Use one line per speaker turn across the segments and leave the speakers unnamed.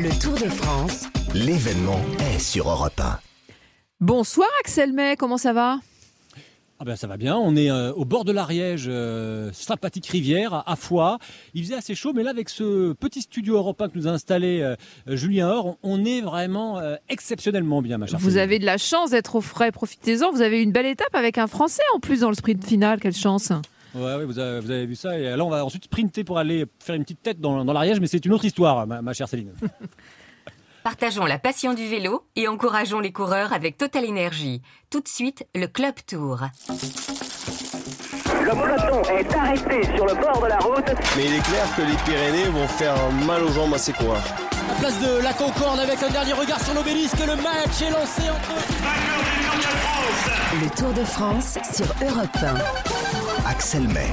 Le Tour de France.
L'événement est sur Europe 1.
Bonsoir Axel May, comment ça va?
Ah ben ça va bien, on est euh, au bord de l'Ariège, euh, sympathique rivière, à Foix. Il faisait assez chaud, mais là avec ce petit studio européen que nous a installé euh, Julien Or, on est vraiment exceptionnellement bien, ma chère.
Vous avez de la chance d'être au frais, profitez-en. Vous avez une belle étape avec un Français en plus dans le sprint final, quelle chance
Ouais, vous, avez, vu ça. Et là, on va ensuite sprinter pour aller faire une petite tête dans, l'Ariège, mais c'est une autre histoire, ma chère Céline.
Partageons la passion du vélo et encourageons les coureurs avec Total Énergie. Tout de suite, le Club Tour.
Le peloton est arrêté sur le bord de la route.
Mais il est clair que les Pyrénées vont faire mal aux jambes à ces coureurs.
La place de la Concorde avec un dernier regard sur l'obélisque. Le match est lancé entre.
Le Tour de France sur Europe 1.
Axel May.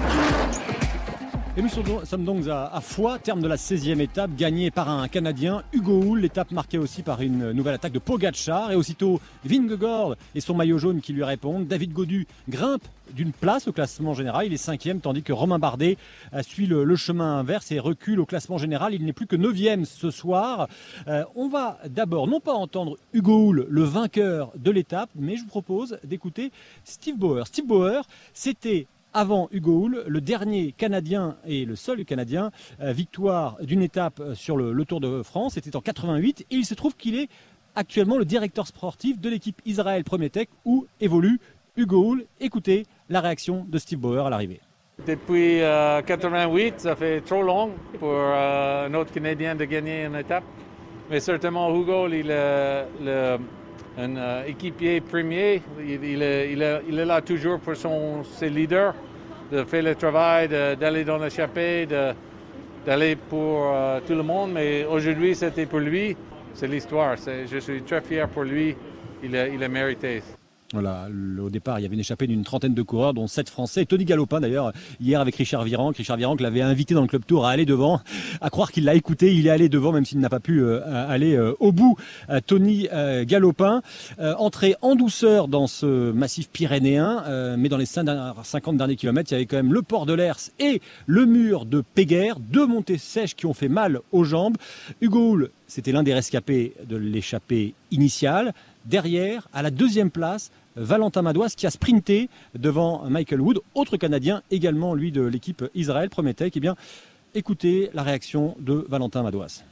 Et nous sommes donc à, Foix, terme de la 16e étape, gagnée par un Canadien, Hugo Hull. L'étape marquée aussi par une nouvelle attaque de Pogacar. Et aussitôt, Vingegaard et son maillot jaune qui lui répondent. David Godu grimpe d'une place au classement général. Il est cinquième, tandis que Romain Bardet suit le, chemin inverse et recule au classement général. Il n'est plus que neuvième ce soir. Euh, on va d'abord, non pas entendre Hugo Hull, le vainqueur de l'étape, mais je vous propose d'écouter Steve Bauer. Steve Bauer, c'était avant Hugo Hull, le dernier Canadien et le seul Canadien, euh, victoire d'une étape euh, sur le, Tour de France, c'était en 88, et il se trouve qu'il est actuellement le directeur sportif de l'équipe Israël Premier Tech où évolue Hugo Hull. Écoutez la réaction de Steve Bauer à l'arrivée.
Depuis 88, euh, ça fait trop long pour un autre Canadien de gagner une étape. Mais certainement, Hugo, il est un équipier premier. Il, est, là toujours pour son, ses leaders de faire le travail, d'aller dans l'échappée, d'aller pour euh, tout le monde. Mais aujourd'hui, c'était pour lui. C'est l'histoire. Je suis très fier pour lui. Il a, il a mérité.
Au départ, il y avait une échappée d'une trentaine de coureurs, dont sept Français. Tony Galopin, d'ailleurs, hier avec Richard Virenque. Richard Virenque l'avait invité dans le Club Tour à aller devant. À croire qu'il l'a écouté, il est allé devant, même s'il n'a pas pu euh, aller euh, au bout. Euh, Tony Galopin, entré en douceur dans ce massif pyrénéen, mais dans les 50 derniers kilomètres, il y avait quand même le port de l'Ers et le mur de Péguerre, deux montées sèches qui ont fait mal aux jambes. Hugo Hull, c'était l'un des rescapés de l'échappée initiale. Derrière, à la deuxième place, Valentin Madouas qui a sprinté devant Michael Wood, autre Canadien également lui de l'équipe Israël Prometech. Bien, écoutez la réaction de Valentin Madouas.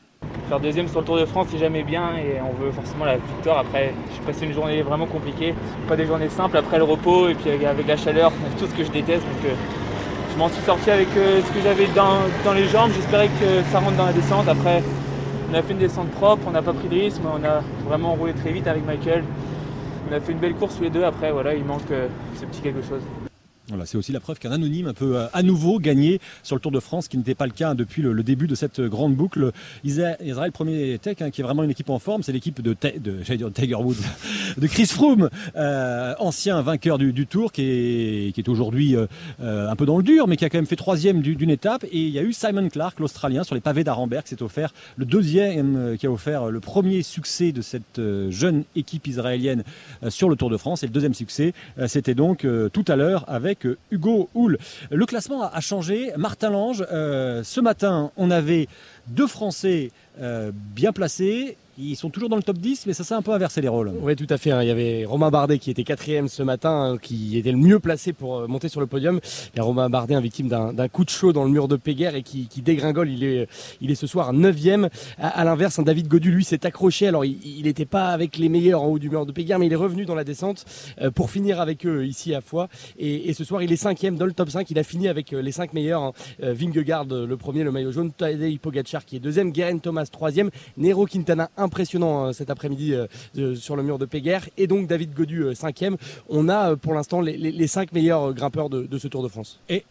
Faire deuxième sur le Tour de France, c'est jamais bien et on veut forcément la victoire. Après, j'ai passé une journée vraiment compliquée, pas des journées simples après le repos et puis avec la chaleur, tout ce que je déteste. Donc, euh, je m'en suis sorti avec euh, ce que j'avais dans, dans les jambes. J'espérais que ça rentre dans la descente. Après, on a fait une descente propre, on n'a pas pris de risque, on a vraiment roulé très vite avec Michael. On a fait une belle course tous les deux, après voilà, il manque euh, ce petit quelque chose.
Voilà, c'est aussi la preuve qu'un anonyme peut euh, à nouveau gagner sur le Tour de France, ce qui n'était pas le cas depuis le, début de cette grande boucle. Israël Premier Tech, hein, qui est vraiment une équipe en forme, c'est l'équipe de, Tiger Woods, de Chris Froome, euh, ancien vainqueur du, Tour, qui est, aujourd'hui euh, un peu dans le dur, mais qui a quand même fait troisième d'une étape. Et il y a eu Simon Clark, l'Australien, sur les pavés d'Arenberg, qui s'est offert le deuxième, qui a offert le premier succès de cette jeune équipe israélienne sur le Tour de France. Et le deuxième succès, c'était donc tout à l'heure avec Hugo Hull. Le classement a changé. Martin Lange, euh, ce matin, on avait deux Français euh, bien placés ils sont toujours dans le top 10, mais ça s'est un peu inversé les rôles.
Oui, tout à fait. Hein. Il y avait Romain Bardet qui était quatrième ce matin, hein, qui était le mieux placé pour euh, monter sur le podium. Et Romain Bardet, un victime d'un coup de chaud dans le mur de Péguerre et qui, dégringole. Il est, il est ce soir neuvième. À, l'inverse, un David Godu, lui, s'est accroché. Alors, il n'était pas avec les meilleurs en haut du mur de Péguerre, mais il est revenu dans la descente euh, pour finir avec eux ici à Foix. Et, ce soir, il est cinquième dans le top 5. Il a fini avec euh, les cinq meilleurs. Hein. Vingegaard, le premier, le maillot jaune. Tadej Pogacar qui est deuxième. Guerin Thomas, troisième. Nero Quintana, impressionnant cet après-midi euh, sur le mur de Péguerre. Et donc David Godu, euh, cinquième. On a euh, pour l'instant les, cinq meilleurs grimpeurs de, ce Tour de France.
Et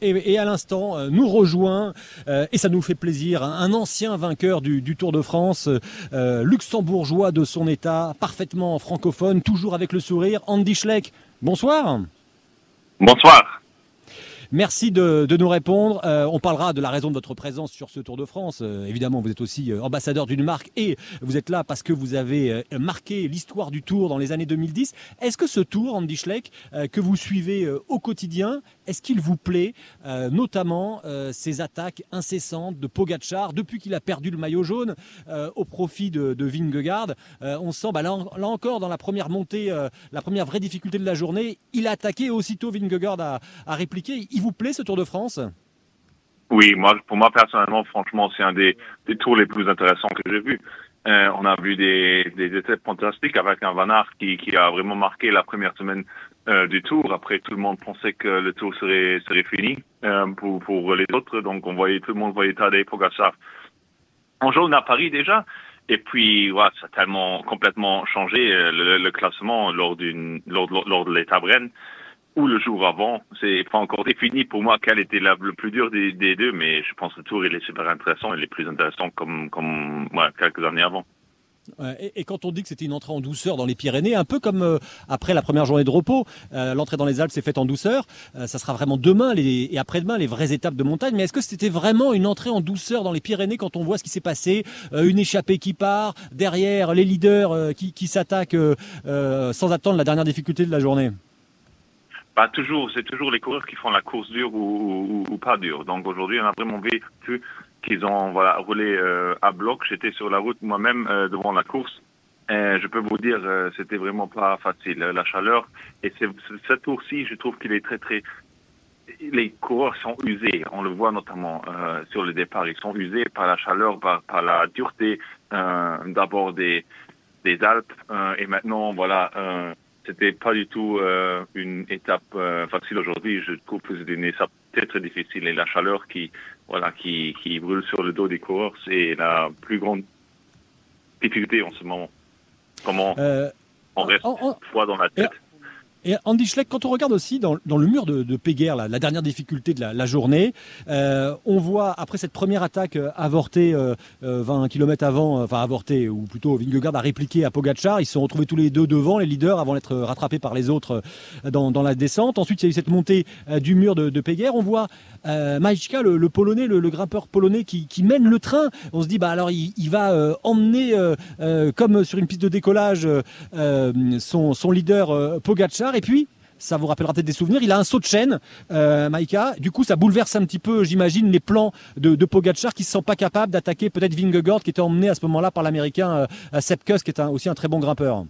et, à l'instant nous rejoint, et ça nous fait plaisir, un ancien vainqueur du, Tour de France, luxembourgeois de son état, parfaitement francophone, toujours avec le sourire, Andy Schleck. Bonsoir.
Bonsoir.
Merci de, nous répondre. Euh, on parlera de la raison de votre présence sur ce Tour de France. Euh, évidemment, vous êtes aussi euh, ambassadeur d'une marque et vous êtes là parce que vous avez marqué l'histoire du Tour dans les années 2010. Est-ce que ce Tour, Andy Schleck, que vous suivez au quotidien, est-ce qu'il vous plaît, euh, notamment euh, ces attaques incessantes de Pogachar depuis qu'il a perdu le maillot jaune euh, au profit de, de Vingegaard On sent, bah, là, encore, dans la première montée, la première vraie difficulté de la journée, il a attaqué aussitôt Vingegaard a, répliqué. Il vous plaît ce Tour de France?
Oui, moi, pour moi personnellement, franchement, c'est un des, tours les plus intéressants que j'ai. Euh, on a vu des, étapes fantastiques avec un Van Aert qui a vraiment marqué la première semaine euh, du tour. Après, tout le monde pensait que le tour serait, serait fini euh, pour, pour les autres. Donc, on voyait tout le monde voyait Tadej Pogacar en jaune à Paris déjà. Et puis, voilà, ça a tellement complètement changé euh, le, le, classement lors d'une lors, lors de l'étape Rennes ou le jour avant. C'est pas encore défini pour moi quel était le plus dur des, des, deux, mais je pense que le tour il est super intéressant, il est plus intéressant comme comme ouais, quelques années avant.
Et, quand on dit que c'était une entrée en douceur dans les Pyrénées, un peu comme euh, après la première journée de repos, euh, l'entrée dans les Alpes s'est faite en douceur. Euh, ça sera vraiment demain et après-demain les vraies étapes de montagne. Mais est-ce que c'était vraiment une entrée en douceur dans les Pyrénées quand on voit ce qui s'est passé Une échappée qui part, derrière les leaders qui, s'attaquent sans attendre la dernière difficulté de la journée?
Pas toujours, c'est toujours les coureurs qui font la course dure ou, ou, ou pas dure. Donc aujourd'hui, on a vraiment vécu qu'ils ont voilà roulé euh, à bloc. J'étais sur la route moi-même euh, devant la course. Je peux vous dire, euh, c'était vraiment pas facile. La chaleur et c'est cette tour-ci, je trouve qu'il est très très. Les coureurs sont usés. On le voit notamment euh, sur le départ. Ils sont usés par la chaleur, par, la dureté euh, d'abord des des Alpes et maintenant voilà c'était pas du tout euh, une étape euh, facile aujourd'hui. Je trouve que c'est une étape très très difficile et la chaleur qui voilà qui, qui brûle sur le dos des coureurs, c'est la plus grande difficulté en ce moment. Comment euh, on reste froid dans la tête?
Et Andy Schleck, quand on regarde aussi dans, le mur de, de Péguerre, la, dernière difficulté de la, journée, euh, on voit après cette première attaque euh, avortée euh, 20 km avant, euh, enfin avortée, ou plutôt Vingegaard a répliqué à Pogacar, ils se sont retrouvés tous les deux devant les leaders avant d'être rattrapés par les autres euh, dans, la descente. Ensuite, il y a eu cette montée du mur de, de Péguerre. On voit euh, le, polonais, le, le, grimpeur polonais qui, mène le train. On se dit, bah alors il, il va emmener, comme sur une piste de décollage, son, son leader Pogacar et puis, ça vous rappellera peut-être des souvenirs, il a un saut de chaîne, euh, Maïka. Du coup, ça bouleverse un petit peu, j'imagine, les plans de, de Pogacar qui ne se sent pas capable d'attaquer peut-être Vingegaard qui était emmené à ce moment-là par l'américain euh, qui est aussi un très bon grimpeur.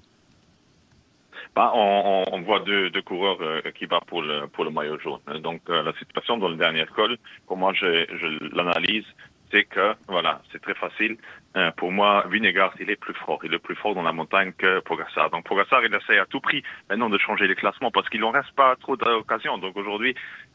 Bah, on, voit deux, coureurs euh, qui battent pour le, maillot jaune. Donc, euh, la situation dans le dernier col, moi, je, je l'analyse, c'est que, voilà, c'est très facile. Euh, pour moi, Vinegar, il est plus fort. Il est plus fort dans la montagne que Pogacar. Donc Pogacar, il essaie à tout prix maintenant de changer les classements parce qu'il n'en reste pas trop d'occasions. Donc aujourd'hui,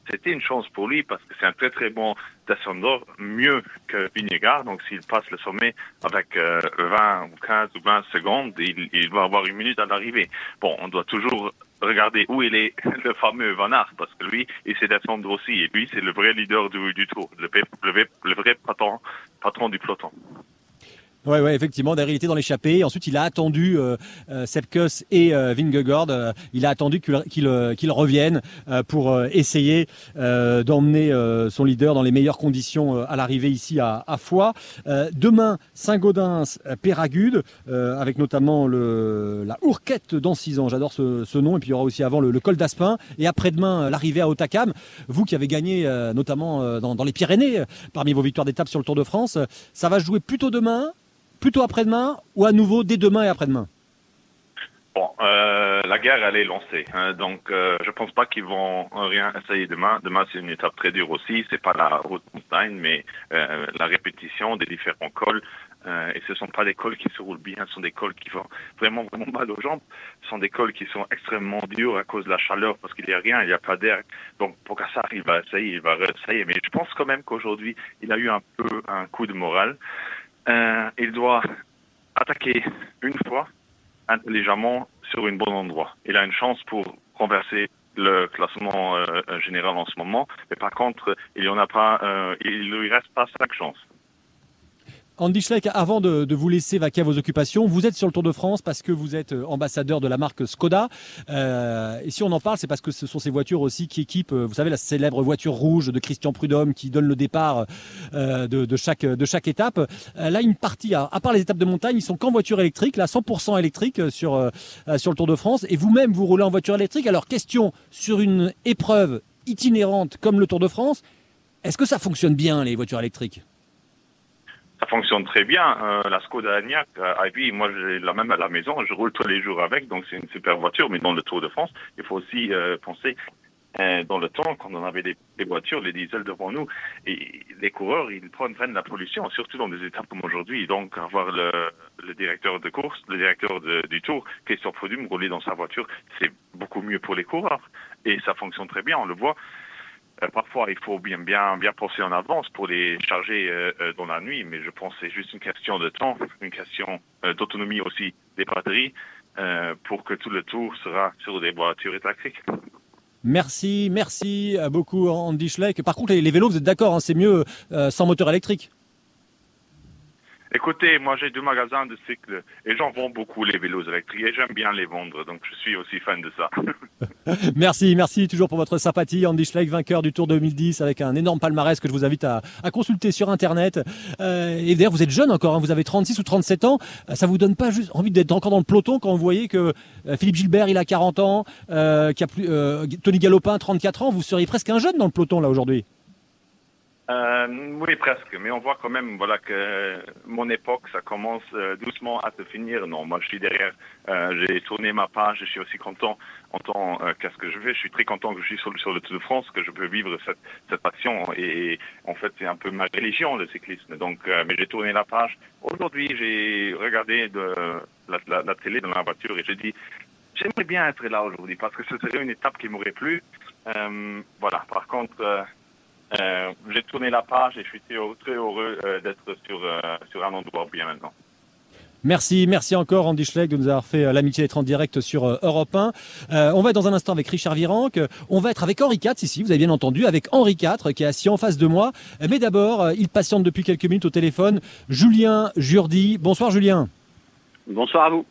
c'était une chance pour lui parce que c'est un très très bon descendeur, mieux que Vinegar. Donc s'il passe le sommet avec euh, 20 ou 15 ou 20 secondes, il, il va avoir une minute à l'arrivée. Bon, on doit toujours regarder où il est le fameux Van Aert, parce que lui, il sait descendre aussi. Et lui, c'est le vrai leader du, du tour, le vrai patron, patron du peloton.
Oui, ouais, effectivement, il était dans l'échappée. Ensuite, il a attendu euh, euh, Sepkus et euh, Vingegaard. Euh, il a attendu qu'ils qu qu reviennent euh, pour essayer euh, d'emmener son leader dans les meilleures conditions à l'arrivée ici à, à Foix. demain, Saint-Gaudens, Péragude, avec notamment le, la Ourquette dans 6 ans. J'adore ce, ce, nom. Et puis il y aura aussi avant le, le col d'Aspin. Et après-demain, l'arrivée à Otakam. Vous qui avez gagné notamment dans, dans les Pyrénées parmi vos victoires d'étape sur le Tour de France, ça va jouer plutôt demain plutôt après-demain ou à nouveau dès demain et après-demain
Bon, euh, la guerre, elle est lancée. Hein, donc, euh, je pense pas qu'ils vont rien essayer demain. Demain, c'est une étape très dure aussi. C'est pas la route montagne, mais euh, la répétition des différents cols. Euh, et ce sont pas des cols qui se roulent bien, ce sont des cols qui vont vraiment, vraiment mal aux jambes. Ce sont des cols qui sont extrêmement durs à cause de la chaleur, parce qu'il n'y a rien, il n'y a pas d'air. Donc, pour Kassar, il va essayer, il va essayer. Mais je pense quand même qu'aujourd'hui, il a eu un peu un coup de morale. Euh, il doit attaquer une fois intelligemment sur un bon endroit. Il a une chance pour renverser le classement euh, général en ce moment, mais par contre, il y en a pas, euh, il lui reste pas cinq chances.
Andy Schleck, avant de, vous laisser vaquer à vos occupations, vous êtes sur le Tour de France parce que vous êtes euh, ambassadeur de la marque Skoda. Euh, et si on en parle, c'est parce que ce sont ces voitures aussi qui équipent, euh, vous savez, la célèbre voiture rouge de Christian Prudhomme qui donne le départ de, chaque, étape. Là, une partie, à, part les étapes de montagne, ils sont qu'en voiture électrique, là, 100% électrique sur, sur le Tour de France. Et vous-même, vous roulez en voiture électrique. Alors, question sur une épreuve itinérantes comme le Tour de France. Est-ce que ça fonctionne bien, les voitures électriques?
Ça fonctionne très bien. Euh, la Skoda Enyaq, euh, IP, moi j'ai la même à la maison, je roule tous les jours avec, donc c'est une super voiture. Mais dans le Tour de France, il faut aussi euh, penser euh, dans le temps, quand on avait des, des, voitures, les diesels devant nous, et les coureurs, ils prennent, prennent la pollution, surtout dans des étapes comme aujourd'hui. Donc avoir le, le, directeur de course, le directeur de, du Tour, Christophe Fodum, rouler dans sa voiture, c'est beaucoup mieux pour les coureurs. Et ça fonctionne très bien, on le voit. Parfois, il faut bien, bien, bien penser en avance pour les charger euh, euh, dans la nuit, mais je pense que c'est juste une question de temps, une question euh, d'autonomie aussi des batteries pour que tout le tour sera sur des voitures électriques.
Merci, merci beaucoup Andy Schleck. Par contre, les, vélos, vous êtes d'accord, hein, c'est mieux sans moteur électrique
Écoutez, moi j'ai deux magasins de cycles et j'en vends beaucoup les vélos électriques et j'aime bien les vendre, donc je suis aussi fan de ça.
merci, merci toujours pour votre sympathie. Andy Schleck, vainqueur du Tour 2010 avec un énorme palmarès que je vous invite à, consulter sur Internet. Euh, et d'ailleurs, vous êtes jeune encore, hein, vous avez 36 ou 37 ans. Ça vous donne pas juste envie d'être encore dans le peloton quand vous voyez que euh, Philippe Gilbert, il a 40 ans, euh, a plus, euh, Tony Galopin, 34 ans. Vous seriez presque un jeune dans le peloton là aujourd'hui.
Euh, oui, presque. Mais on voit quand même, voilà, que mon époque, ça commence euh, doucement à se finir. Non, moi, je suis derrière. Euh, j'ai tourné ma page. Je suis aussi content en tant euh, qu'à ce que je fais. Je suis très content que je suis sur, sur le Tour de France, que je peux vivre cette, cette passion. Et, en fait, c'est un peu ma religion, le cyclisme. Donc, euh, mais j'ai tourné la page. Aujourd'hui, j'ai regardé de la, la, télé dans la voiture et j'ai dit, j'aimerais bien être là aujourd'hui parce que ce serait une étape qui m'aurait plu. Voilà. Par contre. Euh, j'ai tourné la page et je suis très, très heureux euh, d'être sur, euh, sur un endroit bien maintenant.
Merci, merci encore Andy Schleck de nous avoir fait l'amitié d'être en direct sur Europe 1. on va être dans un instant avec Richard Virenque. On va être avec Henri IV ici, vous avez bien entendu, avec Henri IV qui est assis en face de moi. Mais d'abord, il patiente depuis quelques minutes au téléphone. Julien Jourdi. Bonsoir Julien.
Bonsoir à vous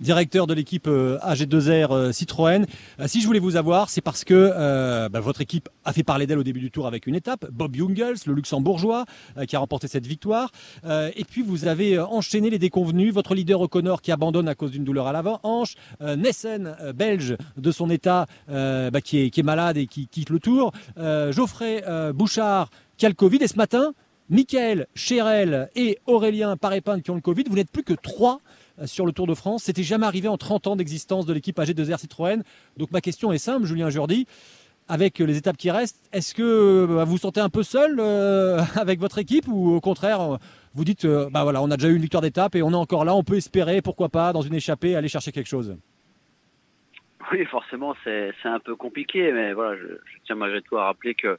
directeur de l'équipe AG2R Citroën. Si je voulais vous avoir, c'est parce que euh, bah, votre équipe a fait parler d'elle au début du tour avec une étape. Bob Jungels, le luxembourgeois, euh, qui a remporté cette victoire. Euh, et puis vous avez enchaîné les déconvenus. Votre leader O'Connor qui abandonne à cause d'une douleur à l'avant-hanche. Euh, Nessen, belge de son état, bah, qui, est, qui, est, malade et qui quitte le tour. Geoffrey Bouchard qui a le Covid. Et ce matin, Michael, Chérel et Aurélien Parépin qui ont le Covid. Vous n'êtes plus que trois sur le Tour de France. C'était jamais arrivé en 30 ans d'existence de l'équipe AG2R Citroën. Donc ma question est simple, Julien Jourdi. Avec les étapes qui restent, est-ce que bah, vous vous sentez un peu seul euh, avec votre équipe ou au contraire, vous dites, euh, bah voilà, on a déjà eu une victoire d'étape et on est encore là, on peut espérer, pourquoi pas, dans une échappée, aller chercher quelque chose?
Oui, forcément, c'est un peu compliqué, mais voilà, je tiens malgré tout à rappeler que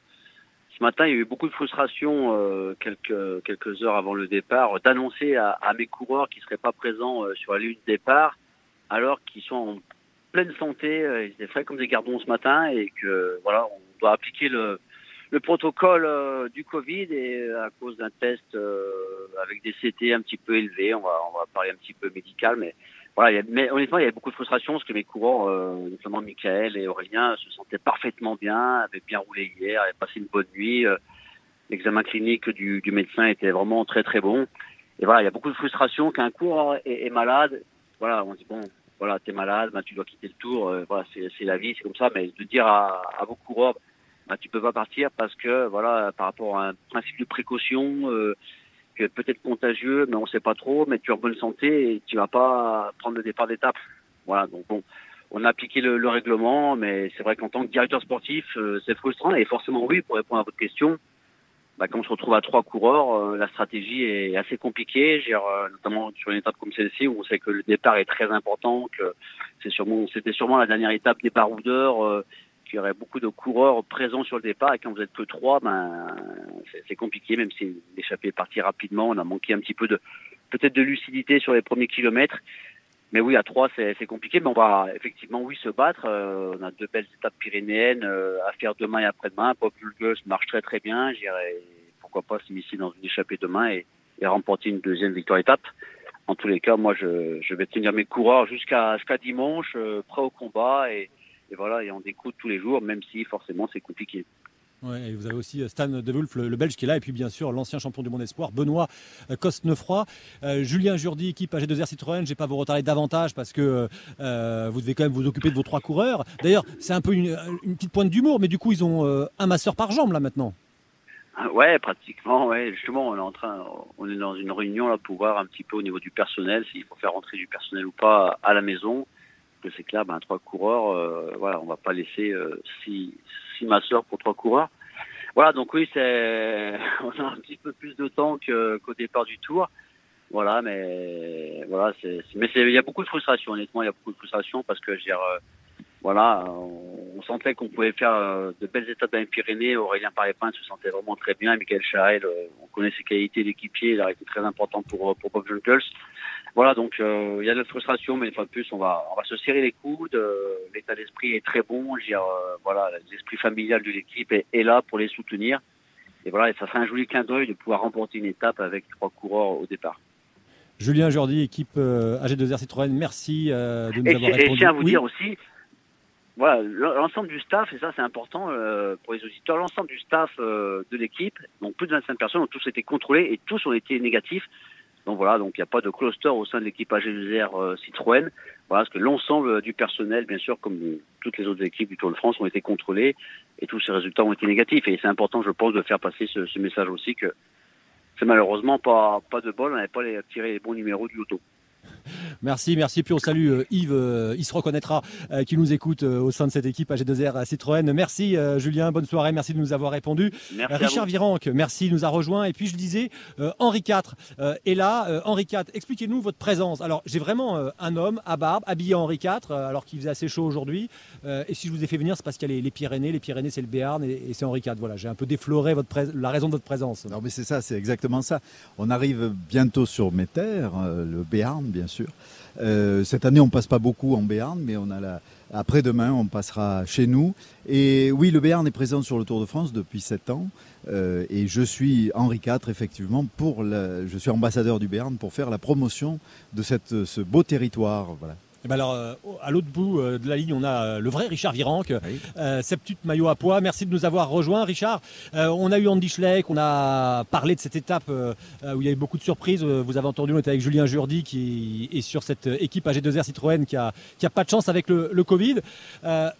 ce matin, il y a eu beaucoup de frustration euh, quelques, quelques heures avant le départ d'annoncer à, à, mes coureurs qui ne seraient pas présents euh, sur la ligne de départ alors qu'ils sont en pleine santé, euh, ils étaient frais comme des gardons ce matin et que voilà, on doit appliquer le, le protocole euh, du Covid et à cause d'un test euh, avec des CT un petit peu élevés, on va, on va parler un petit peu médical, mais voilà, il y a, mais honnêtement, il y a beaucoup de frustration parce que mes coureurs, euh, notamment Michael et Aurélien, se sentaient parfaitement bien, avaient bien roulé hier, avaient passé une bonne nuit. Euh, L'examen clinique du, du, médecin était vraiment très très bon. Et voilà, il y a beaucoup de frustration qu'un coureur est, est, malade. Voilà, on dit bon, voilà, t'es malade, ben, tu dois quitter le tour. Euh, voilà, c'est la vie, c'est comme ça. Mais de dire à, à vos coureurs, ben, tu peux pas partir parce que voilà, par rapport à un principe de précaution. Euh, peut-être contagieux, mais on sait pas trop, mais tu es en bonne santé et tu vas pas prendre le départ d'étape. Voilà, donc bon, on a appliqué le, le règlement, mais c'est vrai qu'en tant que directeur sportif, euh, c'est frustrant. Et forcément, oui, pour répondre à votre question, bah, quand on se retrouve à trois coureurs, euh, la stratégie est assez compliquée, euh, notamment sur une étape comme celle-ci où on sait que le départ est très important, que c'est sûrement, c'était sûrement la dernière étape des baroudeurs qu'il y aurait beaucoup de coureurs présents sur le départ et quand vous êtes que trois, ben c'est compliqué, même si l'échappée est partie rapidement, on a manqué un petit peu de peut-être de lucidité sur les premiers kilomètres. Mais oui, à trois, c'est compliqué, mais on va effectivement, oui, se battre. Euh, on a deux belles étapes pyrénéennes euh, à faire demain et après-demain. Pop Vulgus marche très très bien. J'irai, pourquoi pas, s'immiscer dans une échappée demain et, remporter une deuxième victoire étape. En tous les cas, moi, je, je vais tenir mes coureurs jusqu'à jusqu'à dimanche, euh, prêt au combat et, et voilà, et on découte tous les jours, même si forcément c'est compliqué.
Ouais, et vous avez aussi euh, Stan De Wulf, le, le Belge qui est là, et puis bien sûr l'ancien champion du monde espoir, Benoît euh, Cosnefroy. Euh, Julien Jourdi, équipe AG2R Citroën, je ne vais pas vous retarder davantage parce que euh, vous devez quand même vous occuper de vos trois coureurs. D'ailleurs, c'est un peu une, une petite pointe d'humour, mais du coup, ils ont euh, un masseur par jambe là maintenant.
Ah, Ouais, pratiquement, ouais. Justement, on est en train, on est dans une réunion là pour voir un petit peu au niveau du personnel s'il faut faire rentrer du personnel ou pas à la maison. Que c'est clair, ben trois coureurs, euh, voilà, on va pas laisser euh, six, masseurs pour trois coureurs. Voilà, donc oui, c'est, on a un petit peu plus de temps qu'au départ du tour. Voilà, mais voilà, mais il y a beaucoup de frustration, honnêtement, il y a beaucoup de frustration parce que je euh, voilà, on, sentait qu'on pouvait faire euh, de belles étapes dans les Pyrénées. Aurélien Parépin se sentait vraiment très bien. Michael Chael, euh, on connaît ses qualités d'équipier, il a été très important pour, pour Bob Junkels. Voilà, donc euh, il y a de la frustration, mais une fois de plus, on va, on va se serrer les coudes. Euh, L'état d'esprit est très bon. Dire, euh, voilà, l'esprit familial de l'équipe est, est là pour les soutenir. Et voilà, et ça serait un joli clin d'œil de pouvoir remporter une étape avec trois coureurs au départ.
Julien Jourdi, équipe euh, AG2R Citroën, merci de nous
Et,
avoir
et je
répondu.
tiens à vous
Oui.
dire aussi, voilà, l'ensemble du staff, et ça c'est important euh, pour les auditeurs, l'ensemble du staff euh, de l'équipe, donc plus de 25 personnes, ont tous été contrôlés et tous ont été négatifs. Donc voilà, donc il n'y a pas de cluster au sein de l'équipe AG2R euh, Citroën. Voilà, parce que l'ensemble du personnel, bien sûr, comme toutes les autres équipes du Tour de France, ont été contrôlés et tous ces résultats ont été négatifs. Et c'est important, je pense, de faire passer ce, ce message aussi que c'est malheureusement pas, pas de bol, on n'avait pas tiré les bons numéros du loto.
Merci, merci. Puis on salue euh, Yves, euh, il se reconnaîtra, euh, qui nous écoute au sein de cette équipe AG2R Citroën. Merci Julien, bonne soirée, merci de nous avoir répondu.
Merci
Richard. Virenque, merci, nous a rejoint. Et puis je disais, Henri IV est là. Henri IV, expliquez-nous votre présence. Alors j'ai vraiment un homme à barbe, habillé en Henri IV, alors qu'il faisait assez chaud aujourd'hui. Et si je vous ai fait venir, c'est parce qu'il y a les, les Pyrénées. Les Pyrénées, c'est le Béarn et, et c'est Henri IV. Voilà, j'ai un peu défloré votre la raison de votre présence.
Non, mais c'est ça, c'est exactement ça. On arrive bientôt sur mes terres, le Béarn, bien sûr. Euh, cette année, on passe pas beaucoup en Béarn, mais on a après-demain, on passera chez nous. Et oui, le Béarn est présent sur le Tour de France depuis sept ans. Euh, et je suis Henri IV, effectivement, pour je suis ambassadeur du Béarn pour faire la promotion de ce beau territoire. Voilà.
Eh ben alors, euh, à l'autre bout euh, de la ligne, on a euh, le vrai Richard Virenque, euh, Septute maillot à poids. Merci de nous avoir rejoints, Richard. On a eu Andy Schleck, on a parlé de cette étape où il y avait beaucoup de surprises. Vous avez entendu, on était avec Julien Jourdi qui est sur cette équipe AG2R Citroën qui a, qui a pas de chance avec le, le Covid.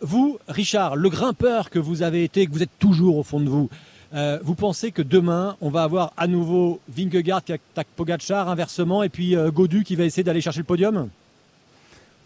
Vous, Richard, le grimpeur que vous avez été, que vous êtes toujours au fond de vous, euh, vous pensez que demain, on va avoir à nouveau Vingegaard qui attaque Pogacar inversement et puis euh, Godu qui va essayer d'aller chercher le podium?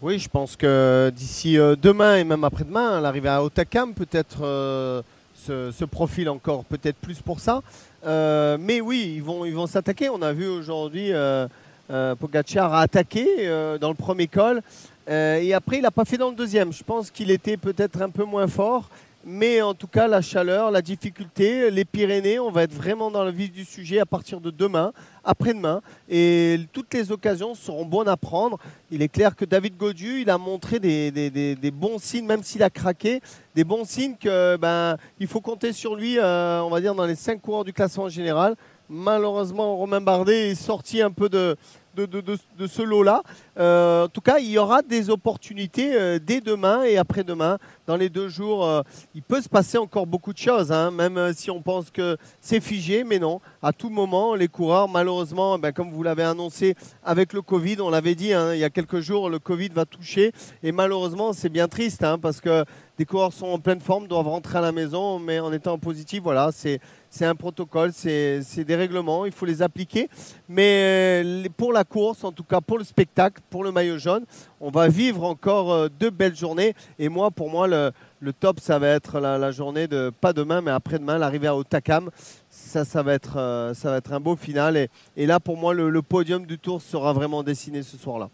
Oui, je pense que d'ici euh, demain et même après-demain, l'arrivée à Otakam peut-être euh, se, profile encore peut-être plus pour ça. Euh, mais oui, ils vont, ils vont s'attaquer. On a vu aujourd'hui euh, a attaqué dans le premier col et après il n'a pas fait dans le deuxième. Je pense qu'il était peut-être un peu moins fort. Mais en tout cas, la chaleur, la difficulté, les Pyrénées, on va être vraiment dans le vif du sujet à partir de demain, après-demain. Et toutes les occasions seront bonnes à prendre. Il est clair que David Godu, il a montré des, des- des- des bons signes, même s'il a craqué, des bons signes que ben, il faut compter sur lui, euh, on va dire, dans les cinq coureurs du classement général. Malheureusement, Romain Bardet est sorti un peu de, de, ce lot-là. Euh, en tout cas, il y aura des opportunités euh, dès demain et après-demain. Dans les deux jours, euh, il peut se passer encore beaucoup de choses, hein, même si on pense que c'est figé, mais non. À tout moment, les coureurs, malheureusement, ben, comme vous l'avez annoncé avec le Covid, on l'avait dit hein, il y a quelques jours, le Covid va toucher. Et malheureusement, c'est bien triste hein, parce que des coureurs sont en pleine forme, doivent rentrer à la maison, mais en étant positif, voilà, c'est c'est un protocole, c'est des règlements, il faut les appliquer. Mais euh, les- pour la course, en tout cas pour le spectacle, pour le maillot jaune, on va vivre encore euh, deux belles journées. Et moi, pour moi, le, le top, ça va être la, journée de, pas demain, mais après-demain, l'arrivée à Otakam. Ça, ça va être, euh, ça va être un beau final. Et, et là, pour moi, le podium du tour sera vraiment dessiné ce soir-là.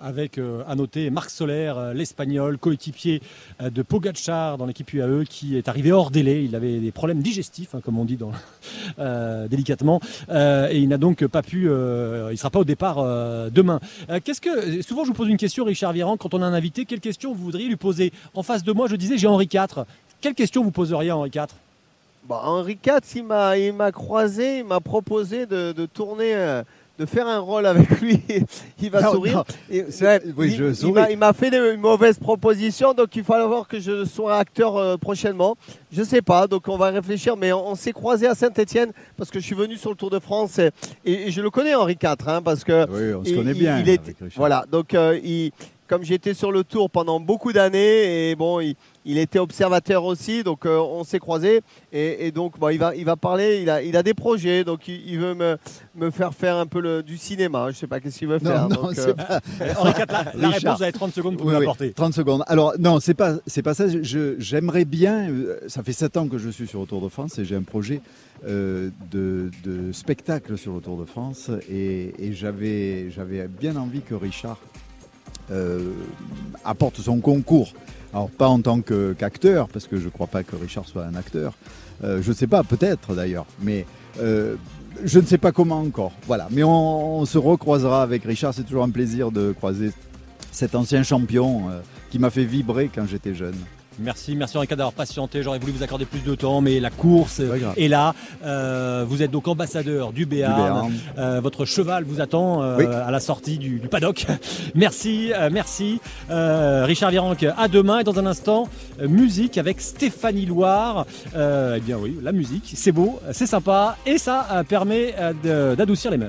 Avec euh, à noter Marc Soler, euh, l'espagnol, coéquipier euh, de Pogacar dans l'équipe UAE, qui est arrivé hors délai. Il avait des problèmes digestifs, hein, comme on dit euh, délicatement, Euh, et il n'a donc pas pu. euh, il sera pas au départ euh, demain. Euh, Qu'est-ce que souvent je vous pose une question, Richard Viran, quand on a un invité, quelle question vous voudriez lui poser? En face de moi, je disais, j'ai Henri IV. Quelle question vous poseriez à Henri IV
Bah, Henri IV, il m'a, croisé, il m'a proposé de, tourner, euh, de faire un rôle avec lui. il va
Non,
sourire.
non. Oui,
il-
je
il
souris.
m'a- il m'a fait une mauvaise proposition, donc il va voir que je sois acteur euh, prochainement. Je sais pas, donc on va réfléchir, mais on, on s'est croisé à Saint-Etienne parce que je suis venu sur le Tour de France et, et- et je le connais Henri IV, hein, parce que
Oui, on se
il-
connaît bien
il est- voilà, donc euh, il- comme j'étais sur le Tour pendant beaucoup d'années et bon, il, il était observateur aussi, donc euh, on s'est croisés et, et donc bon, il va, il va parler. Il a, il a des projets, donc il, il veut me, me faire faire un peu le, du cinéma. Je sais pas qu'est-ce qu'il veut
Non,
faire.
non,
donc,
c'est
euh,
pas.
Henri IV, la, réponse, vous avez 30 secondes pour
Oui, oui,
l'apporter.
30 secondes. Alors, non, c'est pas, c'est pas ça. J'aimerais bien. euh, Ça fait 7 ans que je suis sur le Tour de France et j'ai un projet euh, de, de spectacle sur le Tour de France. Et, et j'avais j'avais bien envie que Richard apporte son concours. Alors, pas en tant qu'acteur, parce que je ne crois pas que Richard soit un acteur. Euh, je ne sais pas, peut-être d'ailleurs. Mais. euh, je ne sais pas comment encore. Voilà. Mais on, se recroisera avec Richard. C'est toujours un plaisir de croiser cet ancien champion euh, qui m'a fait vibrer quand j'étais jeune.
Merci, merci Henri d'avoir patienté. J'aurais voulu vous accorder plus de temps, mais la course est là. Euh, vous êtes donc ambassadeur du Béarn.
Béarn.
Euh, votre cheval vous attend euh,
Oui.
à la sortie du, du paddock. merci, merci. Richard Virenque, à demain. Et dans un instant, musique avec Stéphanie Loire. Eh bien oui, la musique, c'est beau, c'est sympa et ça permet d'adoucir les mœurs.